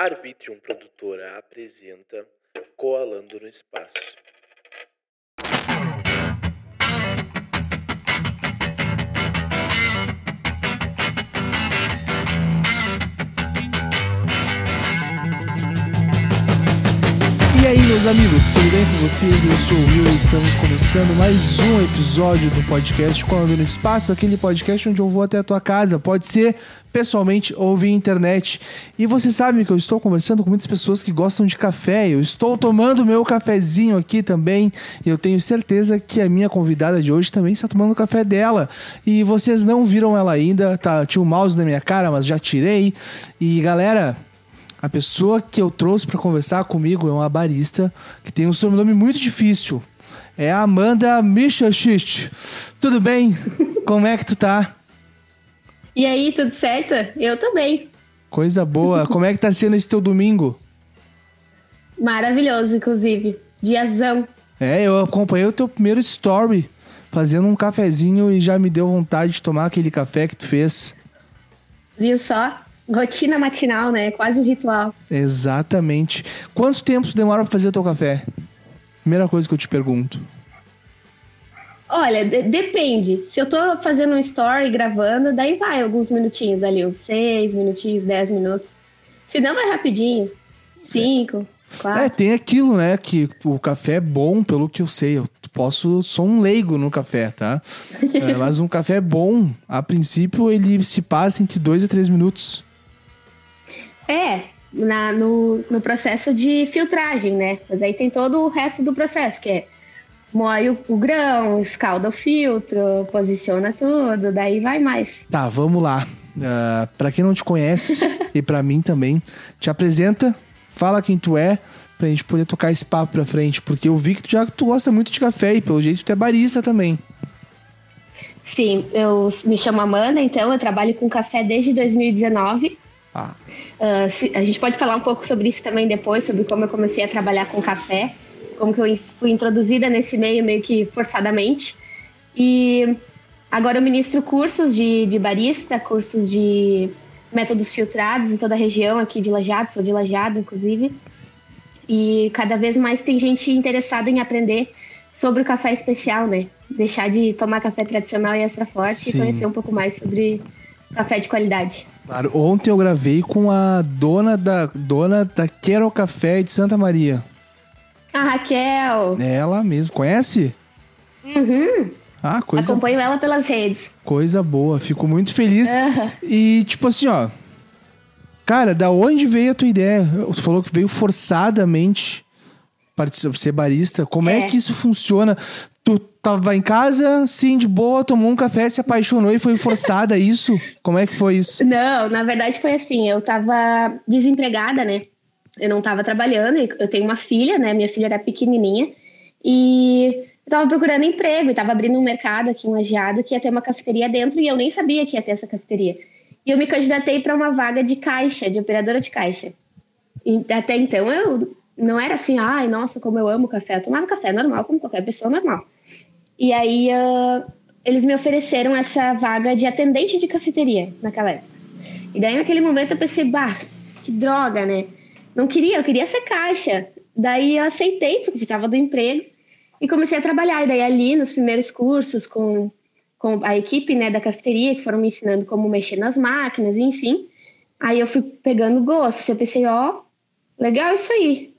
Arbitrium Produtora apresenta Coalando no Espaço. Meus amigos, tudo bem com vocês? Eu sou o Will e estamos começando mais um episódio do podcast Quando no Espaço, aquele podcast onde eu vou até a tua casa. Pode ser pessoalmente ou via internet. E você sabe que eu estou conversando com muitas pessoas que gostam de café. Eu estou tomando meu cafezinho aqui também. E eu tenho certeza que a minha convidada de hoje também está tomando o café dela. E vocês não viram ela ainda, tá? Tinha um mouse na minha cara, mas já tirei. E galera, a pessoa que eu trouxe para conversar comigo é uma barista que tem um sobrenome muito difícil. É a Amanda Michachich. Tudo bem? Como é que tu tá? E aí, tudo certo? Eu tô bem. Coisa boa. Como é que tá sendo esse teu domingo? Maravilhoso, inclusive. Diazão. É, eu acompanhei o teu primeiro story fazendo um cafezinho e já me deu vontade de tomar aquele café que tu fez. Viu só? Rotina matinal, né? Quase um ritual. Exatamente. Quanto tempo tu demora pra fazer o teu café? Primeira coisa que eu te pergunto. Olha, de- depende. Se eu tô fazendo um story gravando, daí vai alguns minutinhos ali, uns seis minutinhos, dez minutos. Se não, vai rapidinho. Cinco, É, quatro. tem aquilo, né? Que o café é bom, pelo que eu sei. Eu posso. Sou um leigo no café, tá? É, mas um café bom, a princípio, ele se passa entre dois a três minutos. É, na- no, no processo de filtragem, né? Mas aí tem todo o resto do processo, que é moe o, o grão, escalda o filtro, posiciona tudo, daí vai mais. Tá, vamos lá. Uh, para quem não te conhece, e pra mim também, te apresenta, fala quem tu é, pra gente poder tocar esse papo pra frente. Porque eu vi que tu já tu gosta muito de café e pelo jeito tu é barista também. Sim, eu me chamo Amanda, então eu trabalho com café desde 2019. Ah, Ah, se- a gente pode falar um pouco sobre isso também depois, sobre como eu comecei a trabalhar com café, como que eu fui introduzida nesse meio meio que forçadamente. E agora eu ministro cursos de, de barista, cursos de métodos filtrados em toda a região aqui de Lajado, sou de Lajado, inclusive. E cada vez mais tem gente interessada em aprender sobre o café especial, né? Deixar de tomar café tradicional e extra forte Sim. e conhecer um pouco mais sobre café de qualidade. Claro. Ontem eu gravei com a dona da dona da Quero Café de Santa Maria. A Raquel! É ela mesmo. Conhece? Uhum. Ah, coisa, Acompanho ela pelas redes. coisa boa. Fico muito feliz. E, tipo assim, ó. Cara, da onde veio a tua ideia? Você falou que veio forçadamente participar, ser barista. Como é. É. que isso funciona? Tu tava em casa, sim, de boa, tomou um café, se apaixonou e foi forçada isso? Como é que foi isso? Não, na verdade foi assim, eu tava desempregada, né? Eu não tava trabalhando, eu tenho uma filha, né? Minha filha era pequenininha. E eu tava procurando emprego e tava abrindo um mercado aqui em Lajeado que ia ter uma cafeteria dentro e eu nem sabia que ia ter essa cafeteria. E eu me candidatei para uma vaga de caixa, de operadora de caixa. E até então eu não era assim, ai, nossa, como eu amo café. Eu tomava café normal, como qualquer pessoa normal. E aí ah, eles me ofereceram essa vaga de atendente de cafeteria naquela época. E daí naquele momento eu pensei, bah, que droga, né? Não queria, eu queria ser caixa. Daí eu aceitei, porque precisava do emprego, e comecei a trabalhar. E daí ali, nos primeiros cursos, com, com a equipe né, da cafeteria, que foram me ensinando como mexer nas máquinas, enfim. Aí eu fui pegando gosto. Eu pensei, ó, legal isso aí.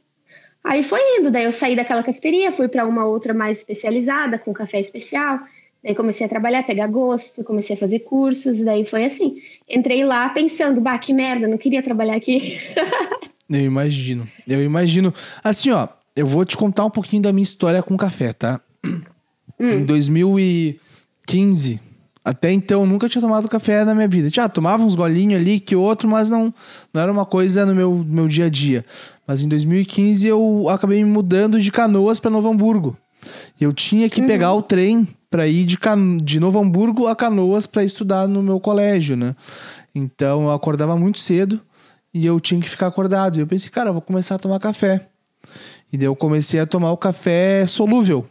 Aí foi indo, daí eu saí daquela cafeteria, fui para uma outra mais especializada, com café especial. Daí comecei a trabalhar, pegar gosto, comecei a fazer cursos, daí foi assim. Entrei lá pensando, bah, que merda, não queria trabalhar aqui. Eu imagino. Eu imagino. Assim, ó, eu vou te contar um pouquinho da minha história com café, tá? Em 2015, até então, eu nunca tinha tomado café na minha vida. Já tomava uns golinhos ali que outro, mas não, não era uma coisa no meu, meu dia a dia. Mas em 2015 eu acabei me mudando de Canoas para Novo Hamburgo. Eu tinha que pegar o trem para ir de, Can... de Novo Hamburgo a Canoas para estudar no meu colégio, né? Então eu acordava muito cedo e eu tinha que ficar acordado. E eu pensei, cara, eu vou começar a tomar café. E daí eu comecei a tomar o café solúvel.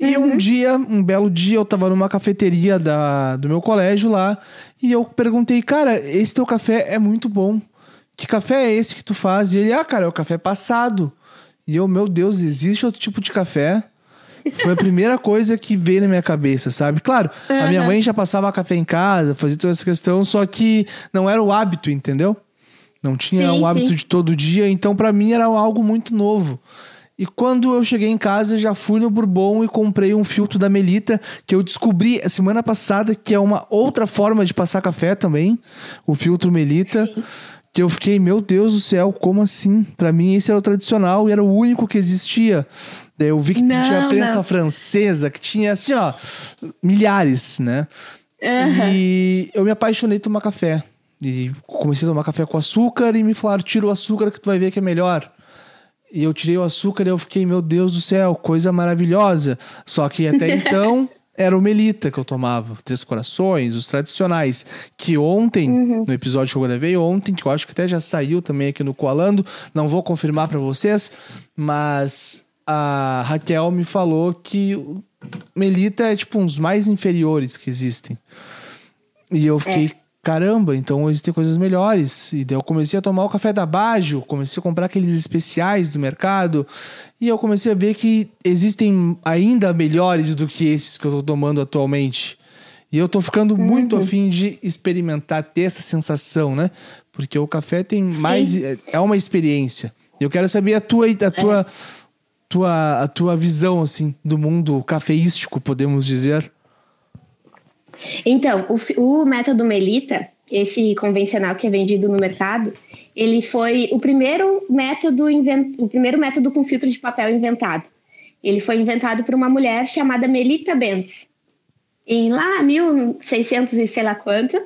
E um dia, um belo dia, eu tava numa cafeteria da, do meu colégio lá e eu perguntei, cara, esse teu café é muito bom. que café é esse que tu faz? E ele, ah, cara, é o café passado. E eu, meu Deus, existe outro tipo de café? Foi a primeira coisa que veio na minha cabeça, sabe? Claro, a minha Aham. mãe já passava café em casa, fazia toda essa questão, só que não era o hábito, entendeu? Não tinha Sim, o hábito sim. de todo dia, então pra mim era algo muito novo. E quando eu cheguei em casa, já fui no Bourbon e comprei um filtro da Melita, que eu descobri a semana passada que é uma outra forma de passar café também, o filtro Melita. Que eu fiquei, meu Deus do céu, como assim? Pra mim esse era o tradicional e era o único que existia. Daí eu vi que Não, tinha a prensa não. francesa, que tinha assim, ó, milhares, né? Aham. E eu me apaixonei por tomar café. E comecei a tomar café com açúcar e me falaram, tira o açúcar que tu vai ver que é melhor. E eu tirei o açúcar e eu fiquei, meu Deus do céu, coisa maravilhosa. Só que até então era o Melita que eu tomava. Três Corações, os tradicionais. Que ontem, no episódio que eu gravei ontem, que eu acho que até já saiu também aqui no Coalando, não vou confirmar pra vocês, mas a Raquel me falou que o Melita é tipo uns mais inferiores que existem. E eu fiquei, caramba, então existem coisas melhores. E daí eu comecei a tomar o café da Bajo, comecei a comprar aqueles especiais do mercado. E eu comecei a ver que existem ainda melhores do que esses que eu tô tomando atualmente. E eu tô ficando muito afim de experimentar, ter essa sensação, né? Porque o café tem mais. É uma experiência. Eu quero saber a tua, a tua, tua, a tua visão, assim, do mundo cafeístico, podemos dizer. Então, o, o método Melita, esse convencional que é vendido no mercado, ele foi o primeiro método inven- o primeiro método com filtro de papel inventado. Ele foi inventado por uma mulher chamada Melita Bentz. Em lá 1600 e sei lá quanto,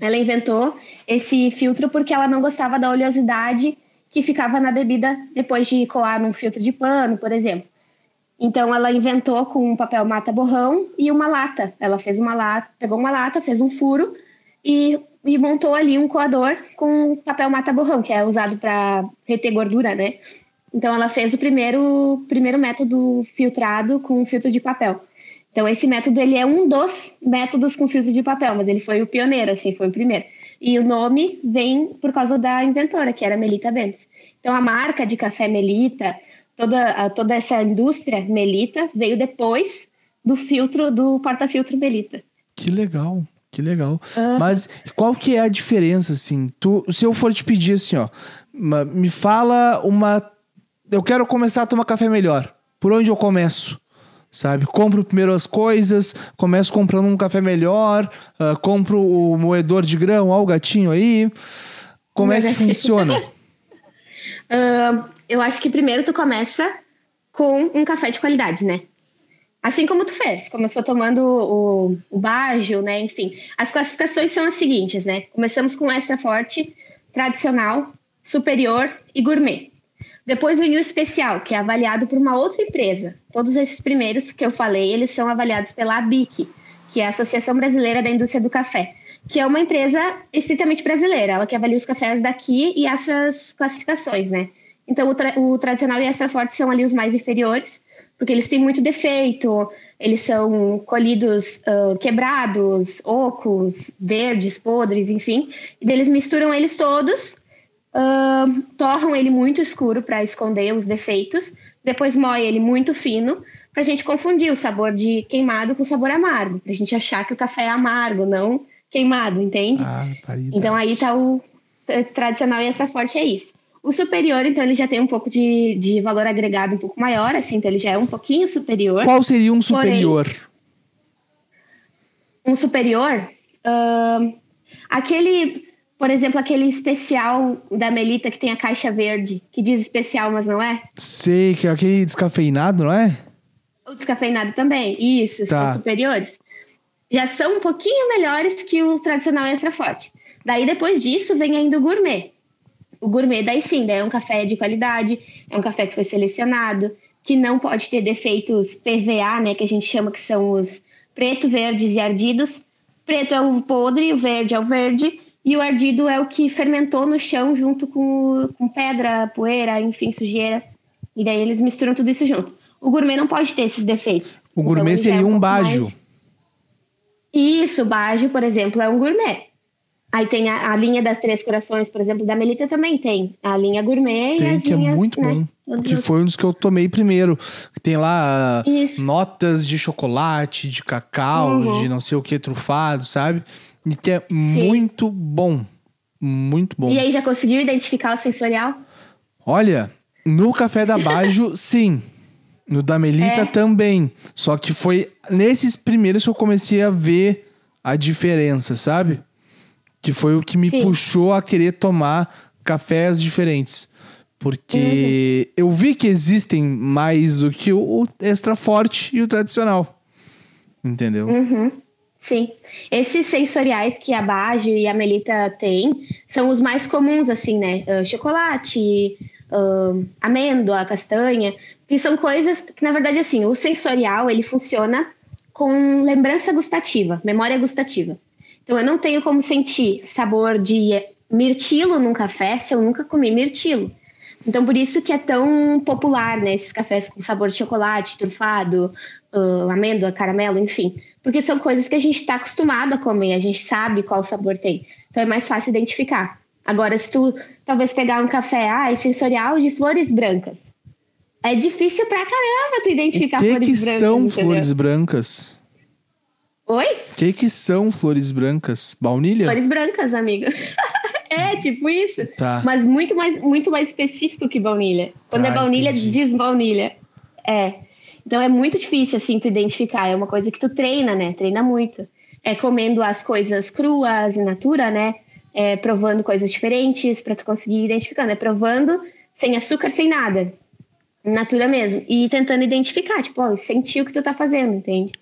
ela inventou esse filtro porque ela não gostava da oleosidade que ficava na bebida depois de coar num filtro de pano, por exemplo. Então ela inventou com um papel mata borrão e uma lata. Ela fez uma lata, pegou uma lata, fez um furo e, e montou ali um coador com papel mata borrão, que é usado para reter gordura, né? Então ela fez o primeiro primeiro método filtrado com filtro de papel. Então esse método ele é um dos métodos com filtro de papel, mas ele foi o pioneiro, assim, foi o primeiro. E o nome vem por causa da inventora, que era Melita Bentes. Então a marca de café Melita, toda, a- toda essa indústria Melita veio depois do filtro, do porta-filtro Melita. Que legal, que legal. Mas qual que é a diferença, assim? Tu, se eu for te pedir assim, ó, me fala uma. Eu quero começar a tomar café melhor. Por onde eu começo? Sabe? Compro primeiro as coisas, começo comprando um café melhor, ah, compro o moedor de grão, ó, o gatinho aí. Como é que Gatinho. funciona? Ahn, eu acho que primeiro tu começa com um café de qualidade, né? Assim como tu fez, começou tomando o, o né? Enfim, as classificações são as seguintes, né? Começamos com extra forte, tradicional, superior e gourmet. Depois vem o especial, que é avaliado por uma outra empresa. Todos esses primeiros que eu falei, eles são avaliados pela ABIC, que é a Associação Brasileira da Indústria do Café, que é uma empresa estritamente brasileira, ela que avalia os cafés daqui e essas classificações, né? Então, o, tra- o tradicional e extra forte são ali os mais inferiores, porque eles têm muito defeito, eles são colhidos ah, quebrados, ocos, verdes, podres, enfim. E eles misturam eles todos, ah, torram ele muito escuro para esconder os defeitos, depois moe ele muito fino, para a gente confundir o sabor de queimado com sabor amargo, para a gente achar que o café é amargo, não queimado, entende? Ah, parida. Então aí tá o eh, tradicional e essa forte é isso. O superior, então, ele já tem um pouco de, de valor agregado um pouco maior, assim, então ele já é um pouquinho superior. Qual seria um superior? Um superior, ahn, aquele, por exemplo, aquele especial da Melita que tem a caixa verde, que diz especial, mas não é? Sei que é aquele descafeinado, não é? O descafeinado também, isso, Tá. são superiores. Já são um pouquinho melhores que o tradicional extra forte. Daí, depois disso, vem ainda o gourmet. O gourmet, daí sim, daí é um café de qualidade, é um café que foi selecionado, que não pode ter defeitos PVA, né, que a gente chama que são os preto, verdes e ardidos. Preto é o podre, o verde é o verde, e o ardido é o que fermentou no chão junto com, com pedra, poeira, enfim, sujeira. E daí eles misturam tudo isso junto. O gourmet não pode ter esses defeitos. O Então, gourmet é seria um bajo. mais- Isso, bajo, por exemplo, é um gourmet. Aí tem a, a, linha das Três Corações, por exemplo, da Melita também tem. A linha gourmet tem, e as que é linhas, é muito né, bom. Que foi um dos que eu tomei primeiro. Tem lá Isso. notas de chocolate, de cacau, Uhum. de não sei o que, trufado, sabe? E que é muito bom. Muito bom. E aí já conseguiu identificar o sensorial? Olha, no café da Bajo, sim. No da Melita É. também. Só que foi nesses primeiros que eu comecei a ver a diferença, sabe? Que foi o que me Sim. puxou a querer tomar cafés diferentes. Porque Uhum. eu vi que existem mais do que o extra forte e o tradicional. Entendeu? Uhum. Sim. Esses sensoriais que a Bajo e a Melita têm são os mais comuns, assim, né? Ah, chocolate, ah, amêndoa, castanha, que são coisas que, na verdade, assim, o sensorial, ele funciona com lembrança gustativa, memória gustativa. Então, eu não tenho como sentir sabor de mirtilo num café se eu nunca comi mirtilo. Então, por isso que é tão popular, né? Esses cafés com sabor de chocolate, trufado, ah, amêndoa, caramelo, enfim. Porque são coisas que a gente está acostumado a comer, a gente sabe qual sabor tem. Então, é mais fácil identificar. Agora, se tu talvez pegar um café, ah, é sensorial de flores brancas. É difícil pra caramba tu identificar O que flores que brancas. são entendeu? flores brancas? Oi? O que que são flores brancas? Baunilha? Flores brancas, amigo. é, tipo isso. Tá. Mas muito mais, muito mais específico que baunilha. Quando Tá, é baunilha, entendi. diz baunilha. É. Então é muito difícil, assim, tu identificar. É uma coisa que tu treina, né? Treina muito. É comendo as coisas cruas, in natura, né? É, provando coisas diferentes pra tu conseguir identificar, né? Provando sem açúcar, sem nada. Natura mesmo. E tentando identificar, tipo, ó, sentir o que tu tá fazendo, entende?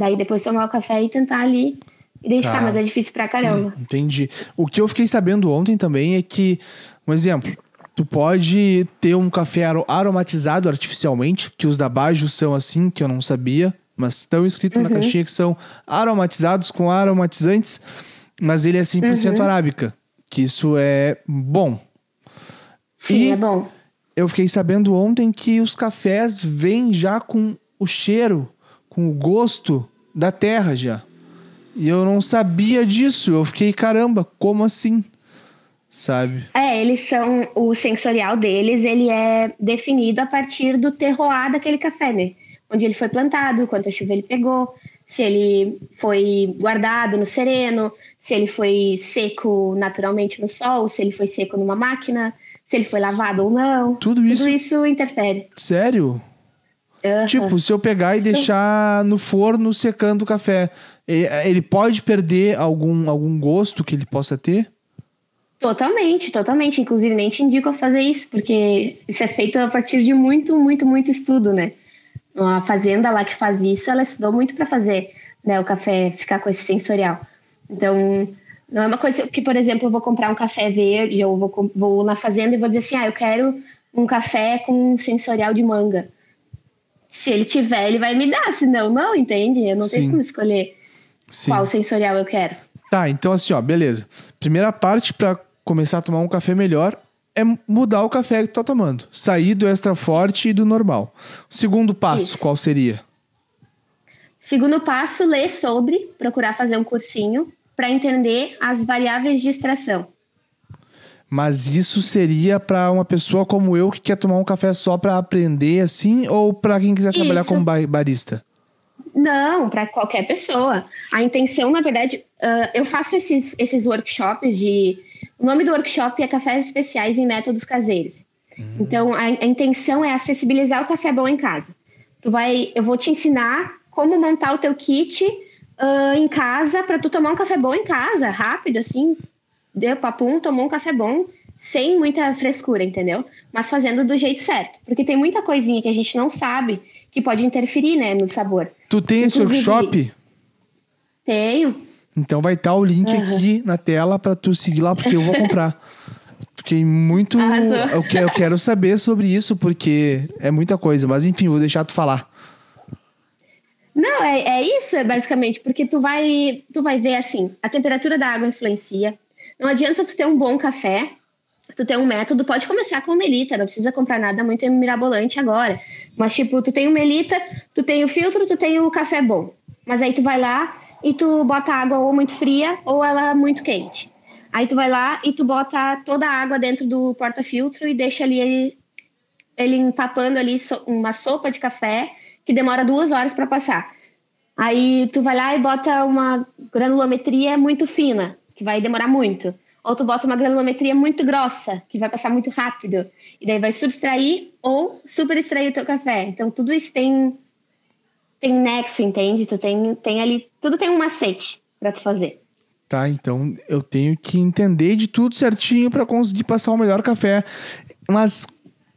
Daí depois tomar o café e tentar ali identificar, Tá. mas é difícil pra caramba. Entendi. O que eu fiquei sabendo ontem também é que, um exemplo, tu pode ter um café aro- aromatizado artificialmente, que os da Bajo são assim, que eu não sabia, mas estão escritos na Uhum. caixinha que são aromatizados com aromatizantes, mas ele é 100% Uhum. arábica, que isso é bom. Sim, E- é bom. Eu fiquei sabendo ontem que os cafés vêm já com o cheiro, com o gosto da terra já. E eu não sabia disso. Eu fiquei, caramba, como assim? Sabe? É, eles são. O sensorial deles, ele é definido a partir do terroir daquele café, né? Onde ele foi plantado, quanta chuva ele pegou, se ele foi guardado no sereno, se ele foi seco naturalmente no sol, se ele foi seco numa máquina, se ele foi lavado ou não. Tudo isso, Tudo isso interfere. sério? Aham. Tipo, se eu pegar e deixar no forno secando o café, e- ele pode perder algum, algum gosto que ele possa ter? Totalmente, totalmente. Inclusive, nem te indico a fazer isso, porque isso é feito a partir de muito, muito, muito estudo, né? A fazenda lá que faz isso, ela estudou muito para fazer né, o café ficar com esse sensorial. Então, não é uma coisa que, por exemplo, eu vou comprar um café verde, ou vou, vou na fazenda e vou dizer assim, ah, eu quero um café com sensorial de manga. Se ele tiver, ele vai me dar, senão não, entende? Eu não Sim. tenho como escolher Sim. qual sensorial eu quero. Tá, então assim, ó, beleza. Primeira parte pra começar a tomar um café melhor é mudar o café que tu tá tomando. Sair do extra forte e do normal. Segundo passo, Isso. qual seria? Segundo passo, ler sobre, procurar fazer um cursinho para entender as variáveis de extração. Mas isso seria pra uma pessoa como eu que quer tomar um café só pra aprender assim ou pra quem quiser trabalhar Isso. como ba- barista? Não, para qualquer pessoa. A intenção, na verdade, ah, eu faço esses, esses workshops de. O nome do workshop é Cafés Especiais em Métodos Caseiros. Então, a, a intenção é acessibilizar o café bom em casa. Tu vai, eu vou te ensinar como montar o teu kit ah, em casa para tu tomar um café bom em casa, rápido, assim. Deu papum, tomou um café bom, sem muita frescura, entendeu? Mas fazendo do jeito certo. Porque tem muita coisinha que a gente não sabe que pode interferir, né, no sabor. Tu tem esse workshop? Tenho. Então vai estar o link Uhum. aqui na tela pra tu seguir lá, porque eu vou comprar. Fiquei muito. Eu quero, eu quero saber sobre isso, porque é muita coisa. Mas enfim, vou deixar tu falar. Não, é, é isso, é basicamente, porque tu vai, tu vai ver assim, a temperatura da água influencia. Não adianta tu ter um bom café, tu ter um método, pode começar com melita, não precisa comprar nada muito mirabolante agora. Mas tipo, tu tem o melita, tu tem o filtro, tu tem o café bom. Mas aí tu vai lá e tu bota água ou muito fria ou ela muito quente. Aí tu vai lá e tu bota toda a água dentro do porta-filtro e deixa ali ele, ele empapando ali uma sopa de café que demora duas horas para passar. Aí tu vai lá e bota uma granulometria muito fina, que vai demorar muito. Ou tu bota uma granulometria muito grossa, que vai passar muito rápido. E daí vai subtrair ou super extrair o teu café. Então tudo isso tem tem nexo, entende? Tu tem, tem ali, tudo tem um macete para tu fazer. Tá, então eu tenho que entender de tudo certinho para conseguir passar o melhor café. Mas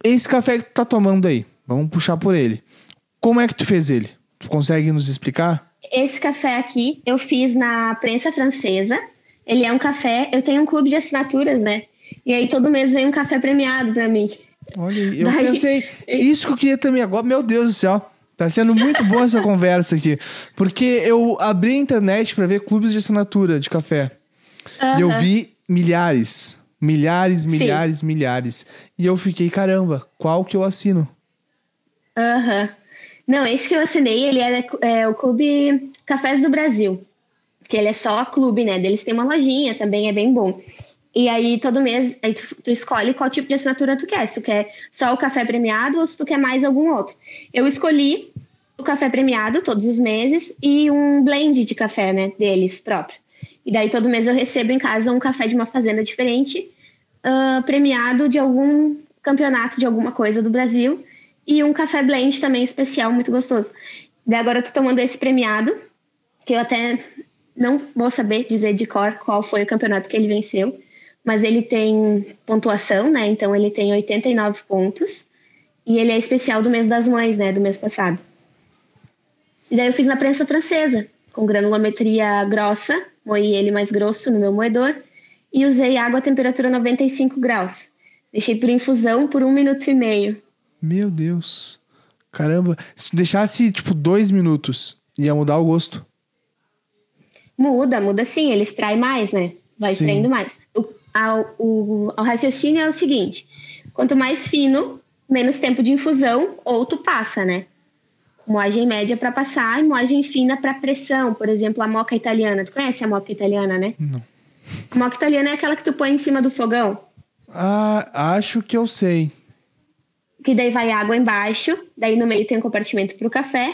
esse café que tu tá tomando aí, vamos puxar por ele. Como é que tu fez ele? Tu consegue nos explicar? Esse café aqui eu fiz na prensa francesa. Ele é um café, eu tenho um clube de assinaturas, né? E aí todo mês vem um café premiado para mim. Olha, eu Daí... pensei, isso que eu queria também agora, meu Deus do céu. Tá sendo muito boa essa conversa aqui. Porque eu abri a internet para ver clubes de assinatura de café. Uhum. E eu vi milhares. Milhares, milhares, Sim. milhares. E eu fiquei, caramba, qual que eu assino? Aham. Uhum. Não, esse que eu assinei, ele é, é, o Clube Cafés do Brasil. Que ele é só clube, né? Eles têm uma lojinha também, é bem bom. E aí, todo mês, aí tu, tu, escolhe qual tipo de assinatura tu quer. Se tu quer só o café premiado ou se tu quer mais algum outro. Eu escolhi o café premiado todos os meses e um blend de café, né, deles próprio. E daí, todo mês eu recebo em casa um café de uma fazenda diferente, uh, premiado de algum campeonato de alguma coisa do Brasil. E um café blend também especial, muito gostoso. Daí agora eu tô tomando esse premiado, que eu até não vou saber dizer de cor qual foi o campeonato que ele venceu mas ele tem pontuação, né? Então ele tem 89 pontos. E ele é especial do mês das mães, né? Do mês passado. E daí eu fiz na prensa francesa, com granulometria grossa, moí ele mais grosso no meu moedor e usei água a temperatura 95 graus. Deixei por infusão por um minuto e meio. Meu Deus. Caramba. Se deixasse, tipo, dois minutos, ia mudar o gosto? Muda, muda sim. Ele extrai mais, né? Vai sim. extraindo mais. O ao, o, ao raciocínio é o seguinte: quanto mais fino, menos tempo de infusão, ou tu passa, né? Moagem média para passar e moagem fina para pressão. Por exemplo, a moca italiana. Tu conhece a moca italiana, né? Não. A moca italiana é aquela que tu põe em cima do fogão. Ah, acho que eu sei. Que daí vai água embaixo, daí no meio tem um compartimento para o café,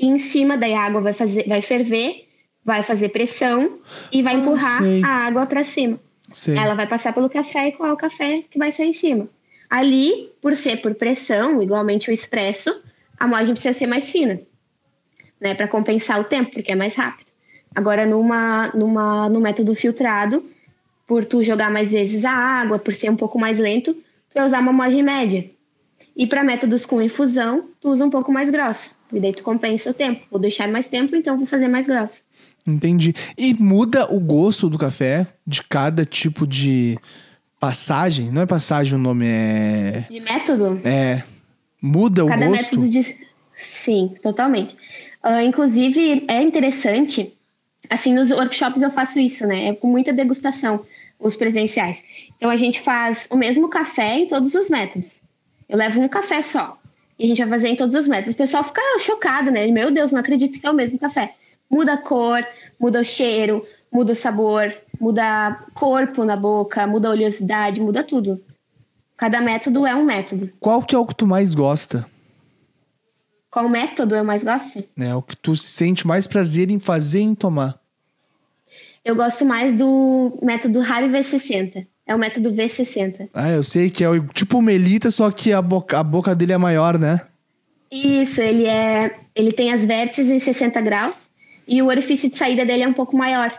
e em cima daí a água vai, fazer, vai ferver, vai fazer pressão e vai ah, empurrar a água para cima. Ela vai passar pelo café e qual é o café que vai sair em cima. Ali, por ser por pressão, igualmente o expresso, a moagem precisa ser mais fina, né, para compensar o tempo, porque é mais rápido. Agora, numa, numa, no método filtrado, por tu jogar mais vezes a água, por ser um pouco mais lento, tu vai usar uma moagem média. E para métodos com infusão, tu usa um pouco mais grossa. E daí tu compensa o tempo. Vou deixar mais tempo, então vou fazer mais grossa. Entendi. E muda o gosto do café de cada tipo de passagem? Não é passagem o nome, é. De método? É. Muda cada o gosto? Método de... Sim, totalmente. Uh, inclusive, é interessante. Assim, nos workshops eu faço isso, né? É com muita degustação, os presenciais. Então, a gente faz o mesmo café em todos os métodos. Eu levo um café só. E a gente vai fazer em todos os métodos. O pessoal fica chocado, né? Meu Deus, não acredito que é o mesmo café. Muda a cor, muda o cheiro, muda o sabor, muda corpo na boca, muda a oleosidade, muda tudo. Cada método é um método. Qual que é o que tu mais gosta? Qual método eu mais gosto? É o que tu sente mais prazer em fazer e em tomar. Eu gosto mais do método Harry V60. É o método V60. Ah, eu sei que é o, tipo o Melita, só que a boca, a boca dele é maior, né? Isso, ele é. Ele tem as vértices em 60 graus e o orifício de saída dele é um pouco maior.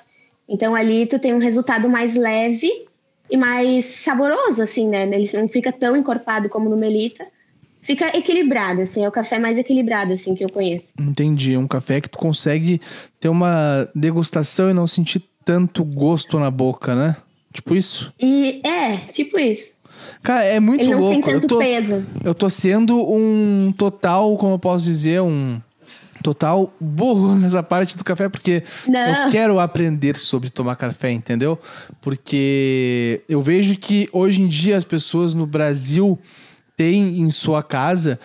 Então ali tu tem um resultado mais leve e mais saboroso, assim, né? Ele não fica tão encorpado como no Melita. Fica equilibrado, assim, é o café mais equilibrado, assim, que eu conheço. Entendi. É um café que tu consegue ter uma degustação e não sentir tanto gosto na boca, né? Tipo isso? E é, tipo isso. Cara, é muito Ele não louco. Tem tanto eu tô, peso. eu tô sendo um total, como eu posso dizer, um total burro nessa parte do café, porque Não. eu quero aprender sobre tomar café, entendeu? Porque eu vejo que hoje em dia as pessoas no Brasil têm em sua casa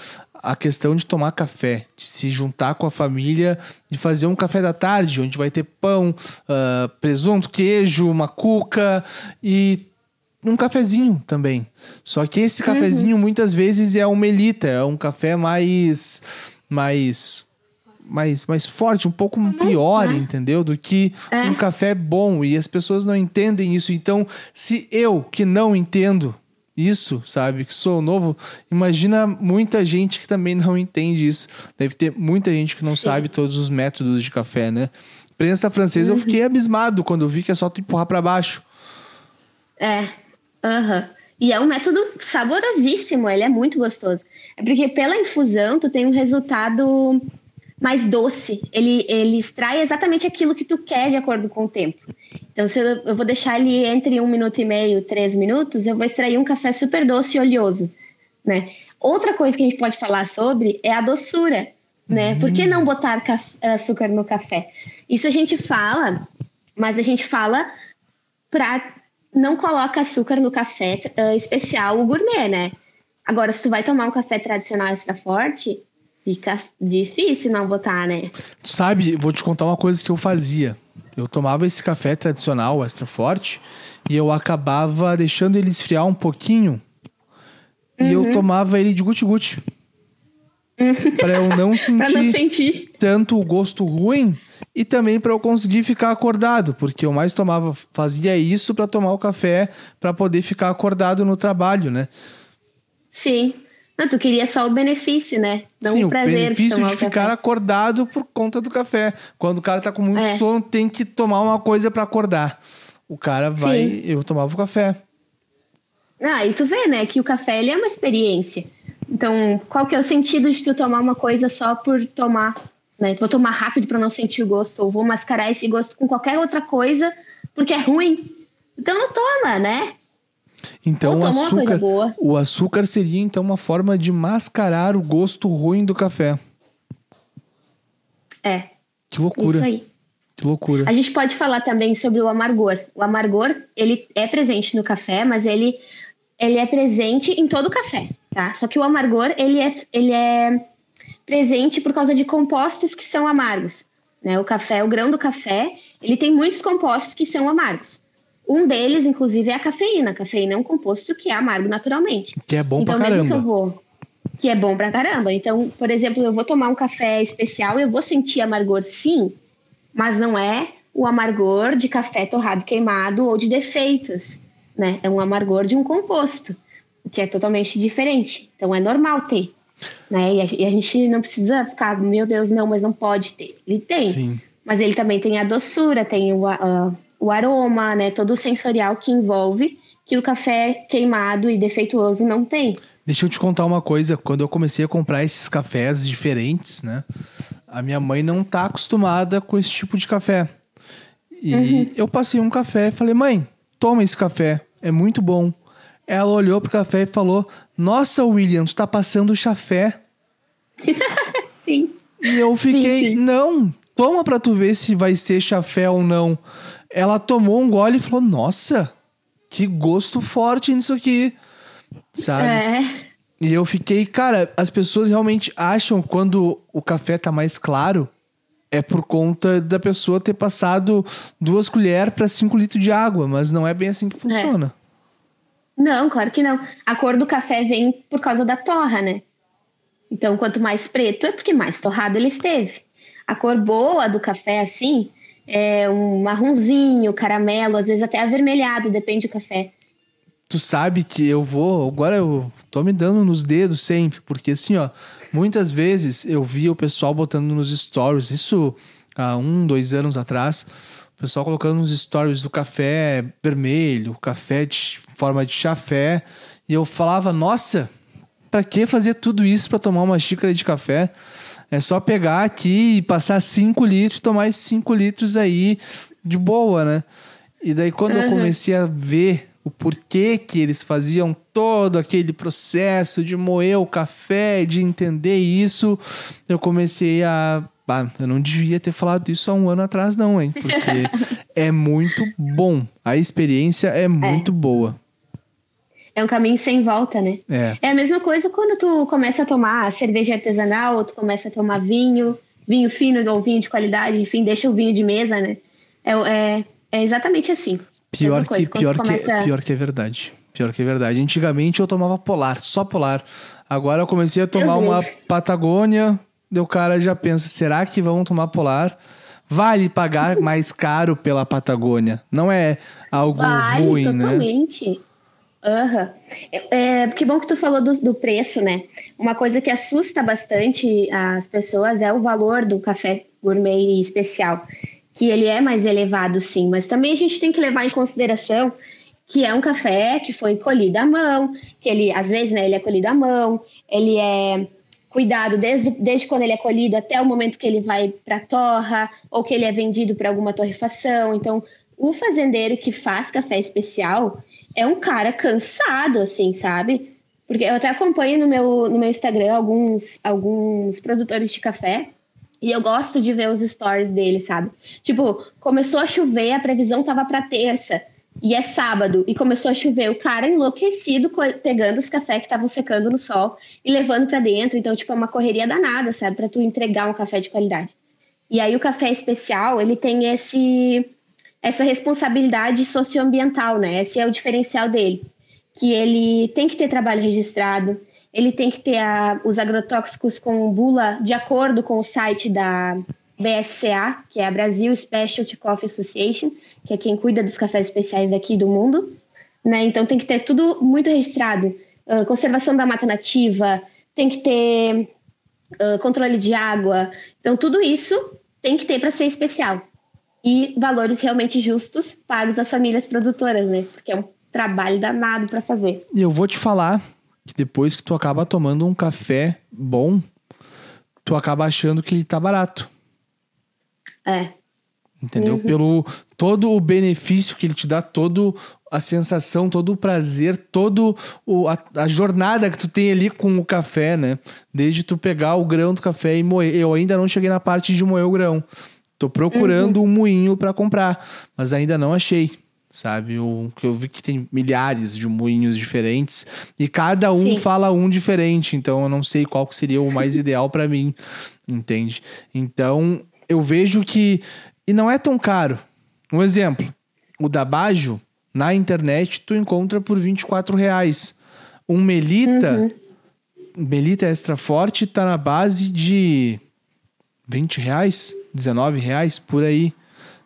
a questão de tomar café, de se juntar com a família, de fazer um café da tarde, onde vai ter pão, uh, presunto, queijo, uma cuca e um cafezinho também. Só que esse cafezinho uhum. muitas vezes é uma elita, é um café mais mais mais, mais forte, um pouco uhum, pior, né? entendeu? Do que é. um café bom. E as pessoas não entendem isso. Então, se eu, que não entendo isso, sabe, que sou novo, imagina muita gente que também não entende isso. Deve ter muita gente que não Sim. sabe todos os métodos de café, né? Prensa francesa, uhum. eu fiquei abismado quando eu vi que é só tu empurrar para baixo. É, aham. Uhum. E é um método saborosíssimo, ele é muito gostoso. É porque pela infusão tu tem um resultado mais doce. Ele, ele extrai exatamente aquilo que tu quer de acordo com o tempo. Então, se eu, eu vou deixar ele entre um minuto e meio, três minutos, eu vou extrair um café super doce e oleoso, né? Outra coisa que a gente pode falar sobre é a doçura, né? Uhum. Por que não botar açúcar no café? Isso a gente fala, mas a gente fala para não coloca açúcar no café uh, especial o gourmet, né? Agora, se tu vai tomar um café tradicional extra forte, Fica difícil não botar, né? Sabe, vou te contar uma coisa que eu fazia. Eu tomava esse café tradicional, extra forte, e eu acabava deixando ele esfriar um pouquinho. Uhum. E eu uhum. tomava ele de guti-guti. Uhum. para eu não sentir, não sentir tanto o gosto ruim e também para eu conseguir ficar acordado, porque eu mais tomava, fazia isso para tomar o café para poder ficar acordado no trabalho, né? Sim. Não, tu queria só o benefício, né? Não Sim, o, prazer o benefício de, de ficar acordado por conta do café. Quando o cara tá com muito é. sono, tem que tomar uma coisa para acordar. O cara vai, Sim. eu tomava o café. Ah, e tu vê, né, que o café ele é uma experiência. Então, qual que é o sentido de tu tomar uma coisa só por tomar, né? Vou tomar rápido para não sentir o gosto, ou vou mascarar esse gosto com qualquer outra coisa porque é ruim. Então não toma, né? Então o açúcar, o açúcar seria então uma forma de mascarar o gosto ruim do café. É. Que loucura. Isso aí. Que loucura. A gente pode falar também sobre o amargor. O amargor, ele é presente no café, mas ele, ele é presente em todo o café, tá? Só que o amargor, ele é, ele é presente por causa de compostos que são amargos. Né? O café, o grão do café, ele tem muitos compostos que são amargos. Um deles, inclusive, é a cafeína. A cafeína é um composto que é amargo naturalmente. Que é bom então, pra caramba. Que, eu vou, que é bom pra caramba. Então, por exemplo, eu vou tomar um café especial, eu vou sentir amargor sim, mas não é o amargor de café torrado queimado ou de defeitos, né? É um amargor de um composto, o que é totalmente diferente. Então, é normal ter. Né? E a, e a gente não precisa ficar, meu Deus, não, mas não pode ter. Ele tem. Sim. Mas ele também tem a doçura, tem o, o aroma, né, todo o sensorial que envolve que o café queimado e defeituoso não tem. Deixa eu te contar uma coisa, quando eu comecei a comprar esses cafés diferentes, né, a minha mãe não tá acostumada com esse tipo de café. E uhum. eu passei um café e falei: "Mãe, toma esse café, é muito bom". Ela olhou pro café e falou: "Nossa, William, tu tá passando chafé". sim. E eu fiquei: sim, sim. "Não, toma para tu ver se vai ser chafé ou não" ela tomou um gole e falou: Nossa, que gosto forte nisso aqui. Sabe? É. E eu fiquei, cara, as pessoas realmente acham quando o café tá mais claro é por conta da pessoa ter passado duas colheres para cinco litros de água, mas não é bem assim que funciona. É. Não, claro que não. A cor do café vem por causa da torra, né? Então, quanto mais preto é porque mais torrado ele esteve. A cor boa do café, assim, é, um marronzinho, caramelo, às vezes até avermelhado, depende do café. Tu sabe que eu vou, agora eu tô me dando nos dedos sempre, porque assim, ó, muitas vezes eu via o pessoal botando nos stories, isso há um, dois anos atrás, o pessoal colocando nos stories do café vermelho, café de forma de chafé, e eu falava, nossa, para que fazer tudo isso para tomar uma xícara de café? É só pegar aqui e passar 5 litros, tomar esses 5 litros aí de boa, né? E daí quando uhum. eu comecei a ver o porquê que eles faziam todo aquele processo de moer o café, de entender isso, eu comecei a. Ah, eu não devia ter falado isso há um ano atrás, não, hein? Porque é muito bom. A experiência é muito é. boa. É um caminho sem volta, né? É. É a mesma coisa quando tu começa a tomar cerveja artesanal, ou tu começa a tomar vinho, vinho fino ou vinho de qualidade, enfim, deixa o vinho de mesa, né? É, é, é exatamente assim. Pior Mesma que, coisa, quando pior, tu que, começa- pior que é verdade. Pior que é verdade. Antigamente eu tomava polar, só polar. Agora eu comecei a tomar uma. Patagônia, o cara já pensa, será que vão tomar polar? Vale pagar mais caro pela Patagônia. Não é algo Vale, ruim, né? Aham. É, é, que bom que tu falou do, do preço, né? Uma coisa que assusta bastante as pessoas é o valor do café gourmet especial. Que ele é mais elevado, sim, mas também a gente tem que levar em consideração que é um café que foi colhido à mão, que ele, às vezes, né, ele é colhido à mão, ele é cuidado desde, desde quando ele é colhido até o momento que ele vai para torra ou que ele é vendido para alguma torrefação. Então, o fazendeiro que faz café especial é um cara cansado, assim, sabe? Porque eu até acompanho no meu, no meu Instagram alguns, alguns produtores de café e eu gosto de ver os stories dele, sabe? Tipo, começou a chover, a previsão tava para terça e é sábado e começou a chover. O cara enlouquecido pegando os cafés que estavam secando no sol e levando para dentro. Então, tipo, é uma correria danada, sabe? Para tu entregar um café de qualidade. E aí o café especial, ele tem esse essa responsabilidade socioambiental, né? Esse é o diferencial dele, que ele tem que ter trabalho registrado, ele tem que ter a- os agrotóxicos com bula de acordo com o site da BSCA, que é a Brasil Specialty Coffee Association, que é quem cuida dos cafés especiais daqui do mundo, né? Então tem que ter tudo muito registrado, Ah, conservação da mata nativa, tem que ter ah, controle de água, então tudo isso tem que ter para ser especial e valores realmente justos pagos às famílias produtoras, né? Porque é um trabalho danado para fazer. E eu vou te falar que depois que tu acaba tomando um café bom, tu acaba achando que ele tá barato. É. Entendeu? Pelo todo o benefício que ele te dá, todo a sensação, todo o prazer, todo o, a, a jornada que tu tem ali com o café, né? Desde tu pegar o grão do café e moer. Eu ainda não cheguei na parte de moer o grão. Tô procurando um moinho para comprar, mas ainda não achei. Sabe? O que eu vi que tem milhares de moinhos diferentes e cada um Sim. fala um diferente, então eu não sei qual que seria o mais ideal para mim, entende? Então, eu vejo que e não é tão caro. Um exemplo, o da Bajo, na internet, tu encontra por 24 reais. Um Melita, Melita Extra Forte, tá na base de 20 reais, 19 reais, por aí,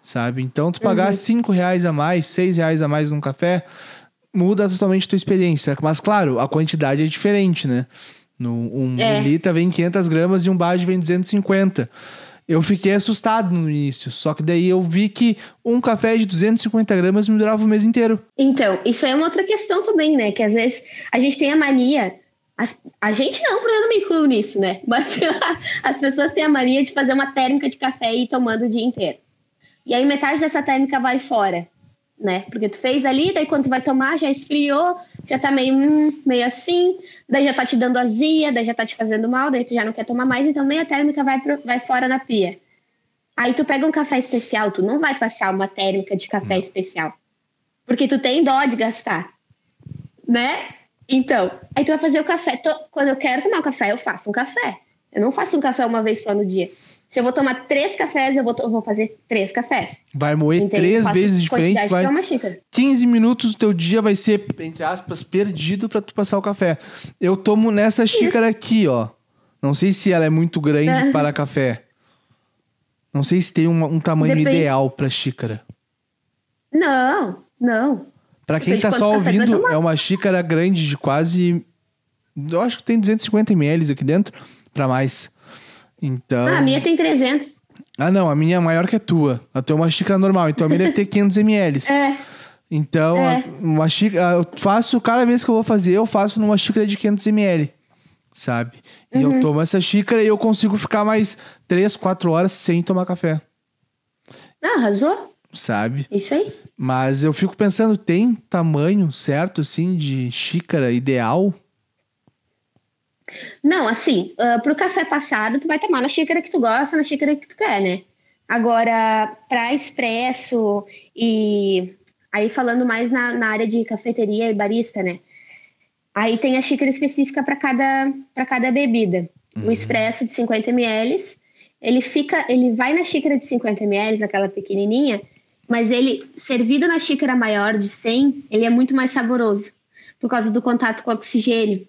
sabe? Então, tu pagar 5 reais a mais, 6 reais a mais num café, muda totalmente a tua experiência. Mas, claro, a quantidade é diferente, né? No, um É. Melita vem 500 gramas e um Bajo vem 250. Eu fiquei assustado no início, só que daí eu vi que um café de 250 gramas me durava o mês inteiro. Então, isso é uma outra questão também, né? Que às vezes a gente tem a mania. As- a gente não, porque eu não me incluo nisso, né? Mas as pessoas têm a mania de fazer uma térmica de café e ir tomando o dia inteiro. E aí metade dessa térmica vai fora, né? Porque tu fez ali, daí quando tu vai tomar, já esfriou, já tá meio, hum, meio assim, daí já tá te dando azia, daí já tá te fazendo mal, daí tu já não quer tomar mais, então meia térmica vai, pro- vai fora na pia. Aí tu pega um café especial, tu não vai passar uma térmica de café especial. Porque tu tem dó de gastar. Né? Então, aí tu vai fazer o café. To- Quando eu quero tomar um café, eu faço um café. Eu não faço um café uma vez só no dia. Se eu vou tomar três cafés, eu vou, eu vou fazer três cafés. Vai moer Entende? três vezes diferente, vai uma xícara. 15 minutos do teu dia vai ser, entre aspas, perdido pra tu passar o café. Eu tomo nessa xícara aqui, ó. Não sei se ela é muito grande para café. Não sei se tem um, um tamanho Depende. ideal pra xícara. Não, não. Pra quem tá só vai ouvindo, é uma xícara grande de quase. Eu acho que tem 250 ml aqui dentro, pra mais. Então. Ah, a minha tem 300. Ah, não, a minha é maior que a tua. A tua é uma xícara normal, então a minha deve ter 500 ml. É, Então, É. uma xícara, eu faço, cada vez que eu vou fazer, eu faço numa xícara de 500 ml, sabe? E Uhum. eu tomo essa xícara e eu consigo ficar mais 3, 4 horas sem tomar café, ah, arrasou. Sabe? Isso aí. Mas eu fico pensando, tem tamanho certo, assim, de xícara ideal? Não, assim, ah, pro café passado, tu vai tomar na xícara que tu gosta, na xícara que tu quer, né? Agora, pra expresso e aí falando mais na, na área de cafeteria e barista, né? Aí tem a xícara específica para cada, pra cada bebida. O expresso de 50 ml, ele fica, ele vai na xícara de 50 ml, aquela pequenininha, mas ele servido na xícara maior de 100, ele é muito mais saboroso por causa do contato com o oxigênio.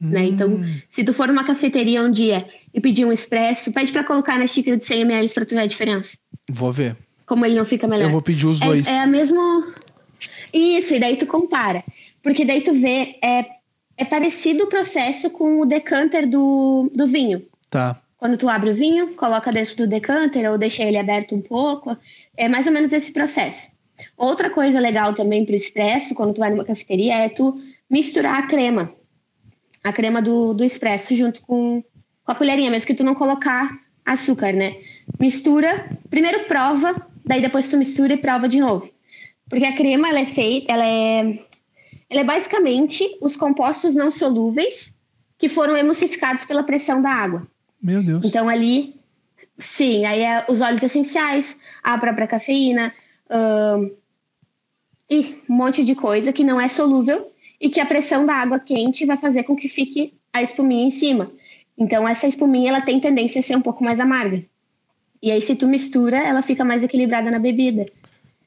Né? Então, se tu for numa cafeteria um dia e pedir um expresso, pede para colocar na xícara de 100 ml para tu ver a diferença. Vou ver. Como ele não fica melhor. Eu vou pedir os dois. É, é a mesma. Isso, e daí tu compara. Porque daí tu vê, é, é parecido o processo com o decanter do, do vinho. Tá. Quando tu abre o vinho, coloca dentro do decanter ou deixa ele aberto um pouco. É mais ou menos esse processo. Outra coisa legal também pro expresso, quando tu vai numa cafeteria, é tu misturar a crema. A crema do, do expresso junto com, com a colherinha, mesmo que tu não colocar açúcar, né? Mistura, primeiro prova, daí depois tu mistura e prova de novo. Porque a crema, ela é feita, ela é... Ela é basicamente os compostos não solúveis que foram emulsificados pela pressão da água. Meu Deus. Então ali, sim, aí é os óleos essenciais, a própria cafeína, e um monte de coisa que não é solúvel e que a pressão da água quente vai fazer com que fique a espuminha em cima. Então essa espuminha ela tem tendência a ser um pouco mais amarga. E aí se tu mistura, ela fica mais equilibrada na bebida.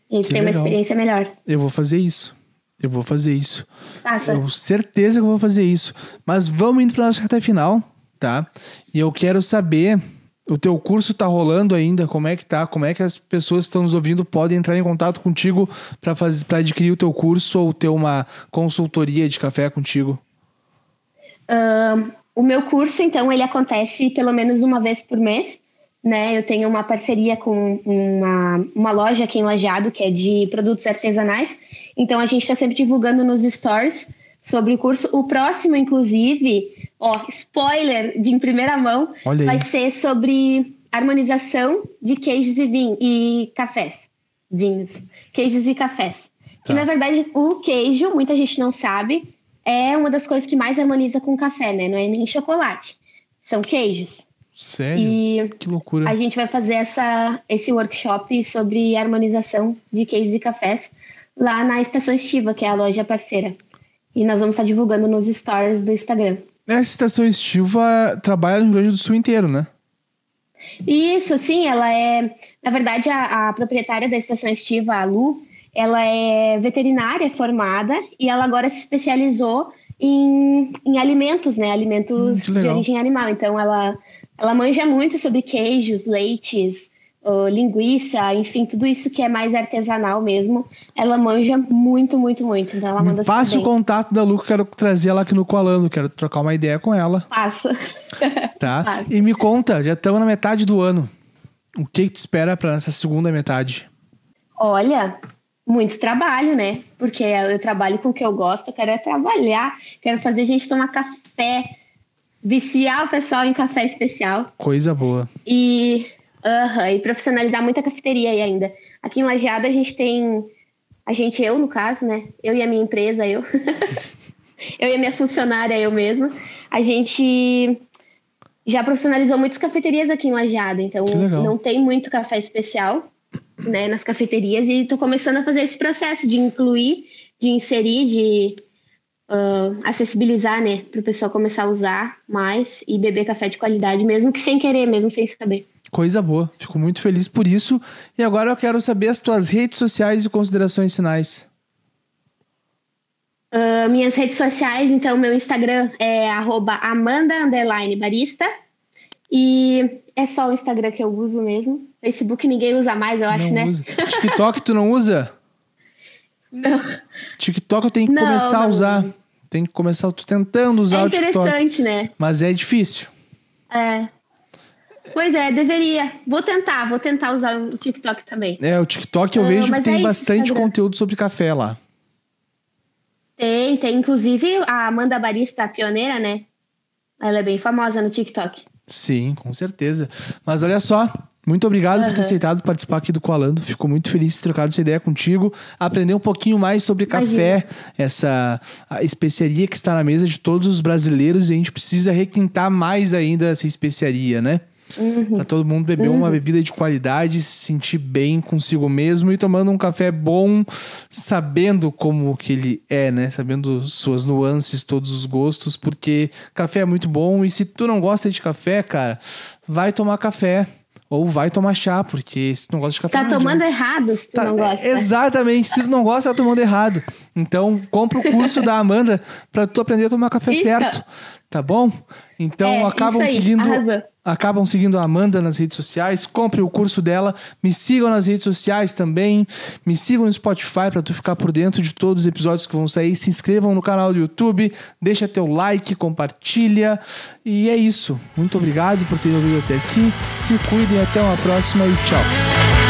E tu tem uma legal. experiência melhor. Eu vou fazer isso. Eu vou fazer isso. Faça. Eu certeza que eu vou fazer isso. Mas vamos indo para nossa reta final, tá? E eu quero saber, o teu curso tá rolando ainda? Como é que tá? Como é que as pessoas que estão nos ouvindo podem entrar em contato contigo para fazer para adquirir o teu curso ou ter uma consultoria de café contigo? O meu curso, então, ele acontece pelo menos uma vez por mês, né? Eu tenho uma parceria com uma, uma loja aqui em Lajeado, que é de produtos artesanais. Então, a gente está sempre divulgando nos stores sobre o curso. O próximo, inclusive, ó, spoiler de em primeira mão, Olha aí. vai ser sobre harmonização de queijos e, vinho, e cafés. Vinhos. Queijos e cafés. Tá. E, na verdade, o queijo, muita gente não sabe, é uma das coisas que mais harmoniza com café, né? Não é nem chocolate. São queijos. Sério? E Que loucura. a gente vai fazer essa, esse workshop sobre harmonização de queijos e cafés lá na Estação Estiva, que é a loja parceira. E nós vamos estar divulgando nos stories do Instagram. Essa estação estiva trabalha no Rio Grande do Sul inteiro, né? Isso, sim, ela é. Na verdade, a, a proprietária da estação estiva, a Lu, ela é veterinária formada e ela agora se especializou em, em alimentos, né? Hum, Alimentos que de origem animal. Então, ela, ela manja muito sobre queijos, leites, linguiça, enfim, tudo isso que é mais artesanal mesmo. Ela manja muito, muito, muito. Então, ela manda Me super o contato da Lu que eu quero trazer ela aqui no Coalando. Quero trocar uma ideia com ela, Passa. tá? Passe. E me conta, já estamos na metade do ano. O que, que tu espera para essa segunda metade? Olha, muito trabalho, né? Porque eu trabalho com o que eu gosto, eu quero é trabalhar, quero fazer a gente tomar café, viciar o pessoal em café especial Coisa boa. e, aham, e profissionalizar muita cafeteria aí ainda. Aqui em Lajeado a gente tem, a gente, eu no caso, né? Eu e a minha empresa, eu. eu e a minha funcionária, eu mesma. A gente já profissionalizou muitas cafeterias aqui em Lajeado, então não tem muito café especial né, nas cafeterias e tô começando a fazer esse processo de incluir, de inserir, de ah, acessibilizar, né, para o pessoal começar a usar mais e beber café de qualidade, mesmo que sem querer, mesmo sem saber. Coisa boa. Fico muito feliz por isso. E agora eu quero saber as tuas redes sociais e considerações finais. Ah, minhas redes sociais, então, meu Instagram é arroba Amanda underline barista. E é só o Instagram que eu uso mesmo. Facebook ninguém usa mais, eu acho, não né? usa. TikTok tu não usa? Não. TikTok eu tenho que Não, começar a não usar. uso. Tenho que começar, tô tentando usar É o TikTok. interessante, né? Mas é difícil. É. Pois é, deveria. Vou tentar, vou tentar usar o TikTok também. É, o TikTok eu Ah, vejo que tem é bastante Instagram. conteúdo sobre café lá. Tem, tem. Inclusive, a Amanda Barista, a pioneira, né? Ela é bem famosa no TikTok. Sim, com certeza. Mas olha só, muito obrigado por ter aceitado participar aqui do Coalando. Fico muito feliz de ter trocado essa ideia contigo, aprender um pouquinho mais sobre café, essa especiaria que está na mesa de todos os brasileiros e a gente precisa requintar mais ainda essa especiaria, né? Uhum. Pra todo mundo beber uma bebida de qualidade, se sentir bem consigo mesmo e tomando um café bom, sabendo como que ele é, né? Sabendo suas nuances, todos os gostos, porque café é muito bom e se tu não gosta de café, cara, vai tomar café. Ou vai tomar chá, porque se tu não gosta de café. Tá tomando adianta. errado se tu Tá, não gosta. Exatamente. Se tu não gosta, tá tomando errado. Então, compra o curso da Amanda pra tu aprender a tomar café Isso. certo. Tá bom? Então, É, acabam seguindo. arrasou. Acabam seguindo a Amanda nas redes sociais. Compre o curso dela. Me sigam nas redes sociais também. Me sigam no Spotify pra tu ficar por dentro de todos os episódios que vão sair. Se inscrevam no canal do YouTube. Deixa teu like, compartilha. E é isso. Muito obrigado por ter ouvido até aqui. Se cuidem. Até uma próxima e tchau.